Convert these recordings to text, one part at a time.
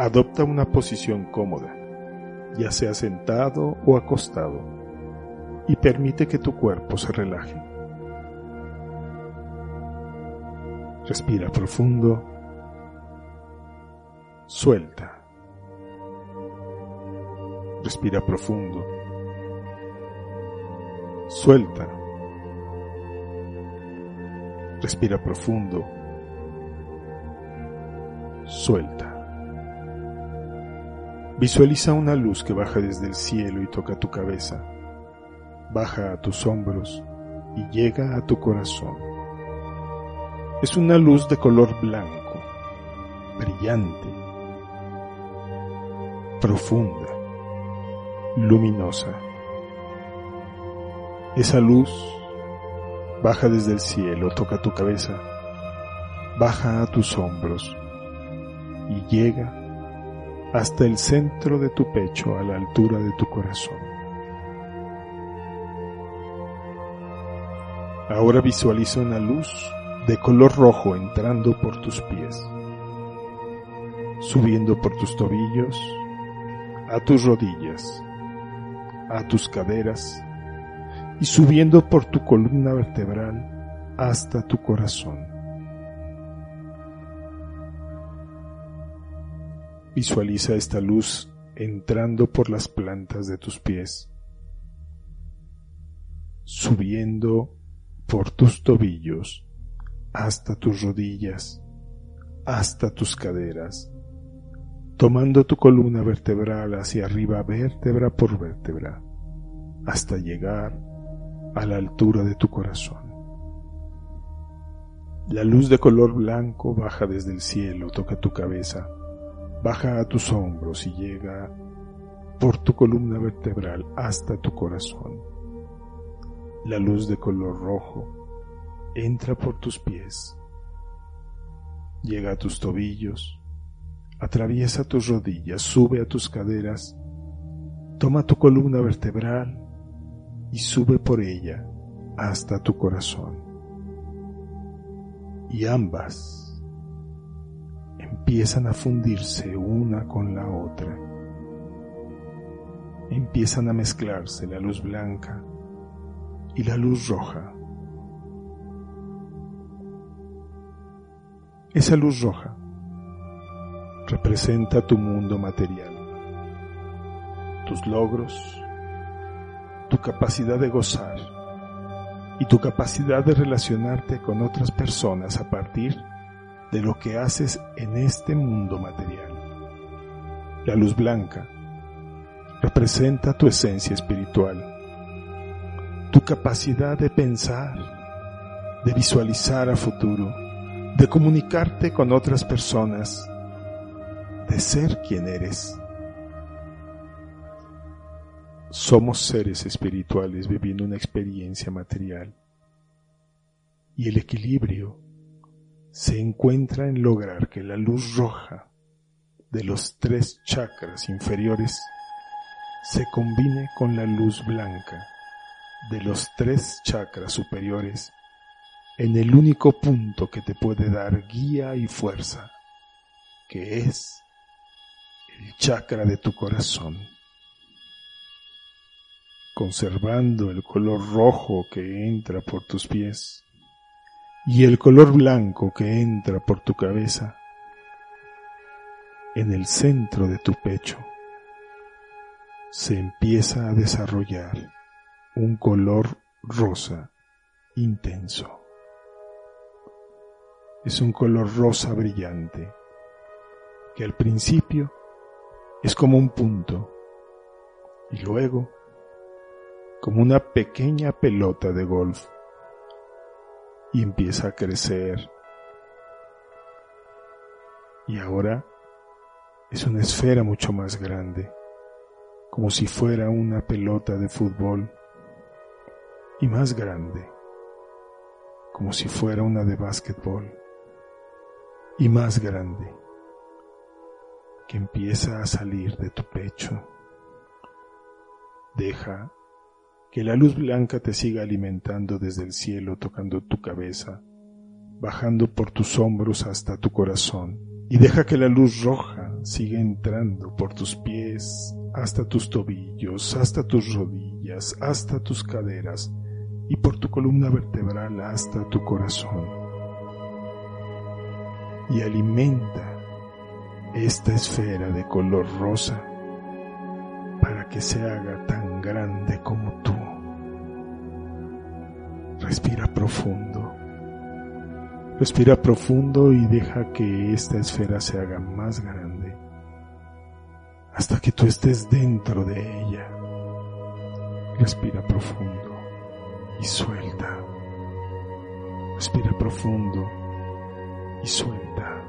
Adopta una posición cómoda, ya sea sentado o acostado, y permite que tu cuerpo se relaje. Respira profundo. Suelta. Respira profundo. Suelta. Respira profundo. Suelta. Visualiza una luz que baja desde el cielo y toca tu cabeza, baja a tus hombros y llega a tu corazón. Es una luz de color blanco, brillante, profunda, luminosa. Esa luz baja desde el cielo, toca tu cabeza, baja a tus hombros y llega hasta el centro de tu pecho a la altura de tu corazón. Ahora visualiza una luz de color rojo entrando por tus pies, subiendo por tus tobillos, a tus rodillas, a tus caderas y subiendo por tu columna vertebral hasta tu corazón. Visualiza esta luz entrando por las plantas de tus pies, subiendo por tus tobillos hasta tus rodillas, hasta tus caderas, tomando tu columna vertebral hacia arriba vértebra por vértebra, hasta llegar a la altura de tu corazón. La luz de color blanco baja desde el cielo, toca tu cabeza, baja a tus hombros y llega por tu columna vertebral hasta tu corazón. La luz de color rojo entra por tus pies, llega a tus tobillos, atraviesa tus rodillas, sube a tus caderas, toma tu columna vertebral y sube por ella hasta tu corazón. Y ambas empiezan a fundirse una con la otra. Empiezan a mezclarse la luz blanca y la luz roja. Esa luz roja representa tu mundo material, tus logros, tu capacidad de gozar y tu capacidad de relacionarte con otras personas a partir de lo que haces en este mundo material. La luz blanca representa tu esencia espiritual, tu capacidad de pensar, de visualizar a futuro, de comunicarte con otras personas, de ser quien eres. Somos seres espirituales viviendo una experiencia material y el equilibrio se encuentra en lograr que la luz roja de los tres chakras inferiores se combine con la luz blanca de los tres chakras superiores en el único punto que te puede dar guía y fuerza, que es el chakra de tu corazón. Conservando el color rojo que entra por tus pies y el color blanco que entra por tu cabeza, en el centro de tu pecho se empieza a desarrollar un color rosa intenso. Es un color rosa brillante que al principio es como un punto y luego como una pequeña pelota de golf y empieza a crecer. Y ahora es una esfera mucho más grande, como si fuera una pelota de fútbol y más grande, como si fuera una de básquetbol y más grande, que empieza a salir de tu pecho. Deja que la luz blanca te siga alimentando desde el cielo, tocando tu cabeza, bajando por tus hombros hasta tu corazón. Y deja que la luz roja sigue entrando por tus pies hasta tus tobillos, hasta tus rodillas, hasta tus caderas y por tu columna vertebral hasta tu corazón. Y alimenta esta esfera de color rosa para que se haga tan grande como tú. Respira profundo. Respira profundo y deja que esta esfera se haga más grande hasta que tú estés dentro de ella. Respira profundo y suelta. Respira profundo y suelta.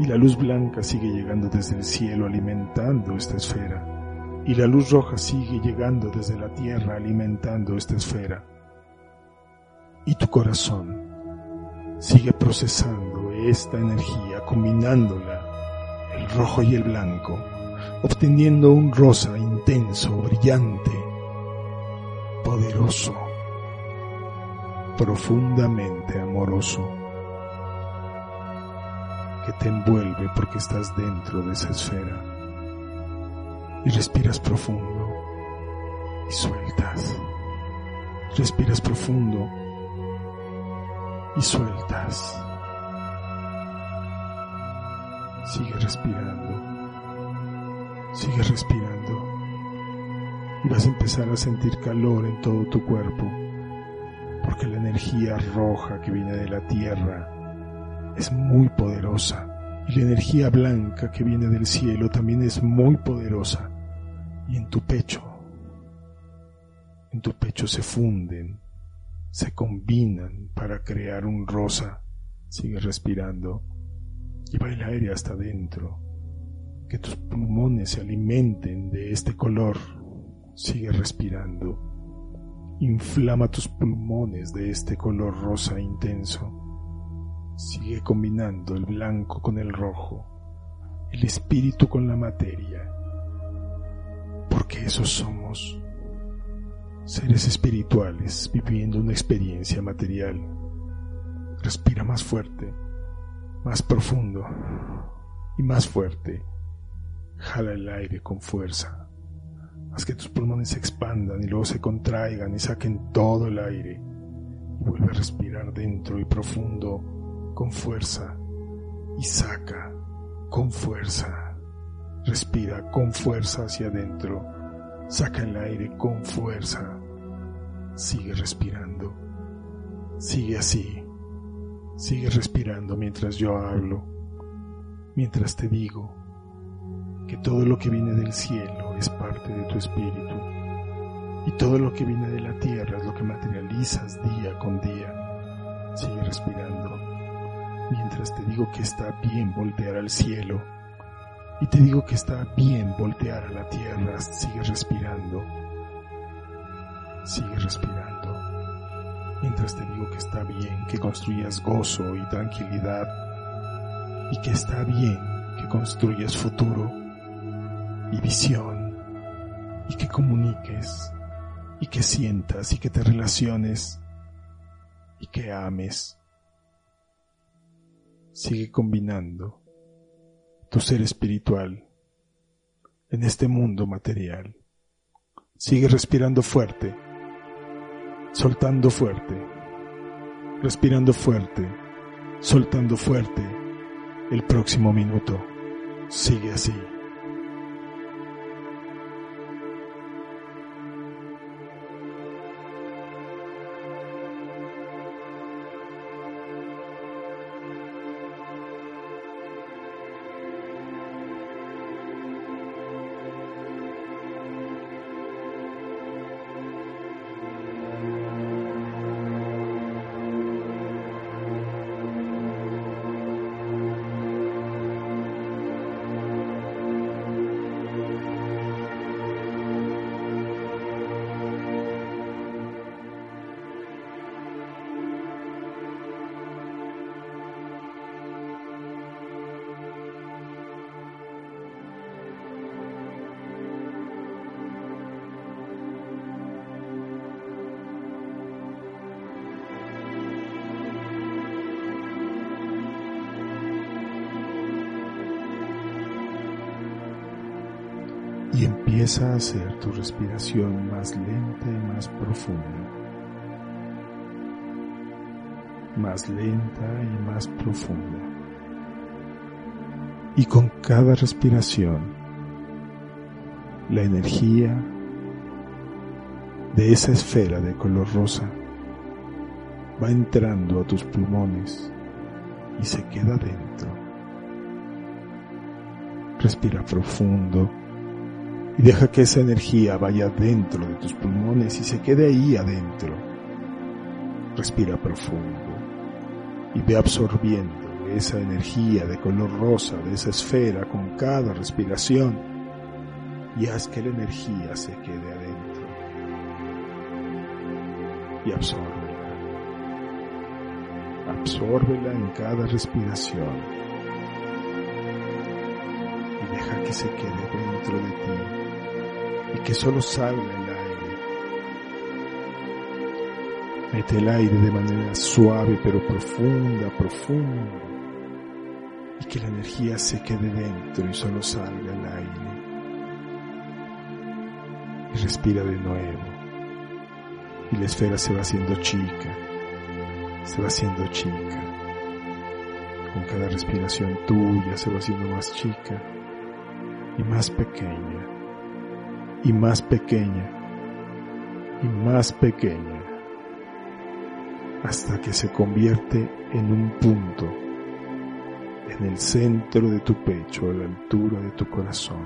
Y la luz blanca sigue llegando desde el cielo alimentando esta esfera. Y la luz roja sigue llegando desde la tierra alimentando esta esfera. Y tu corazón sigue procesando esta energía, combinándola, el rojo y el blanco, obteniendo un rosa intenso, brillante, poderoso, profundamente amoroso, que te envuelve porque estás dentro de esa esfera. Y respiras profundo y sueltas. Respiras profundo y sueltas. Sigue respirando. Sigue respirando. Y vas a empezar a sentir calor en todo tu cuerpo. Porque la energía roja que viene de la tierra es muy poderosa. Y la energía blanca que viene del cielo también es muy poderosa. Y en tu pecho, en tu pecho se funden se combinan para crear un rosa. Sigue respirando. Lleva el aire hasta adentro. Que tus pulmones se alimenten de este color. Sigue respirando. Inflama tus pulmones de este color rosa intenso. Sigue combinando el blanco con el rojo, el espíritu con la materia. Porque esos somos seres espirituales viviendo una experiencia material. Respira más fuerte, más profundo y más fuerte. Jala el aire con fuerza. Haz que tus pulmones se expandan y luego se contraigan y saquen todo el aire. Vuelve a respirar dentro y profundo con fuerza. Y saca con fuerza. Respira con fuerza hacia adentro Saca el aire con fuerza. Sigue respirando. Sigue así. Sigue respirando mientras yo hablo. Mientras te digo que todo lo que viene del cielo es parte de tu espíritu. Y todo lo que viene de la tierra es lo que materializas día con día. Sigue respirando. Mientras te digo que está bien voltear al cielo y te digo que está bien voltear a la tierra, sigue respirando, sigue respirando. Mientras te digo que está bien que construyas gozo y tranquilidad. Y que está bien que construyas futuro y visión. Y que comuniques y que sientas y que te relaciones y que ames. Sigue combinando tu ser espiritual en este mundo material. Sigue respirando fuerte, soltando fuerte, respirando fuerte, soltando fuerte. El próximo minuto sigue así. Empieza a hacer tu respiración más lenta y más profunda. Más lenta y más profunda. Y con cada respiración, la energía de esa esfera de color rosa va entrando a tus pulmones y se queda dentro. Respira profundo y deja que esa energía vaya dentro de tus pulmones y se quede ahí adentro. Respira profundo y ve absorbiendo esa energía de color rosa de esa esfera con cada respiración y haz que la energía se quede adentro y absórbela. Absórbela en cada respiración y deja que se quede dentro de ti que solo salga el aire. Mete el aire de manera suave pero profunda, profunda, y que la energía se quede dentro y solo salga el aire. Y respira de nuevo. Y la esfera se va haciendo chica, se va haciendo chica. Con cada respiración tuya se va haciendo más chica y más pequeña y más pequeña y más pequeña hasta que se convierte en un punto en el centro de tu pecho, a la altura de tu corazón.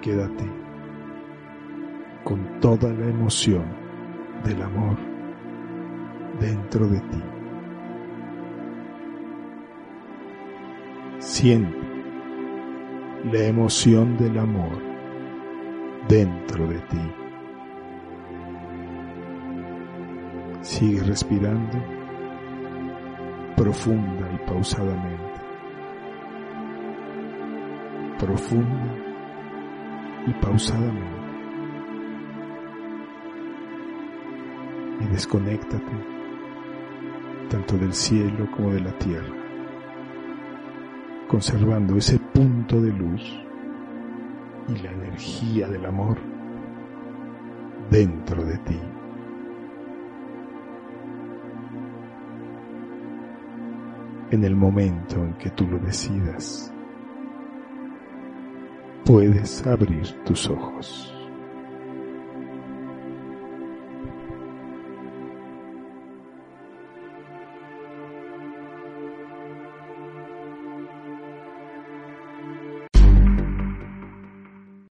Quédate con toda la emoción del amor dentro de ti. Siente la emoción del amor dentro de ti. Sigue respirando profunda y pausadamente. Profunda y pausadamente. Y desconéctate tanto del cielo como de la tierra conservando ese punto de luz y la energía del amor dentro de ti. En el momento en que tú lo decidas, puedes abrir tus ojos.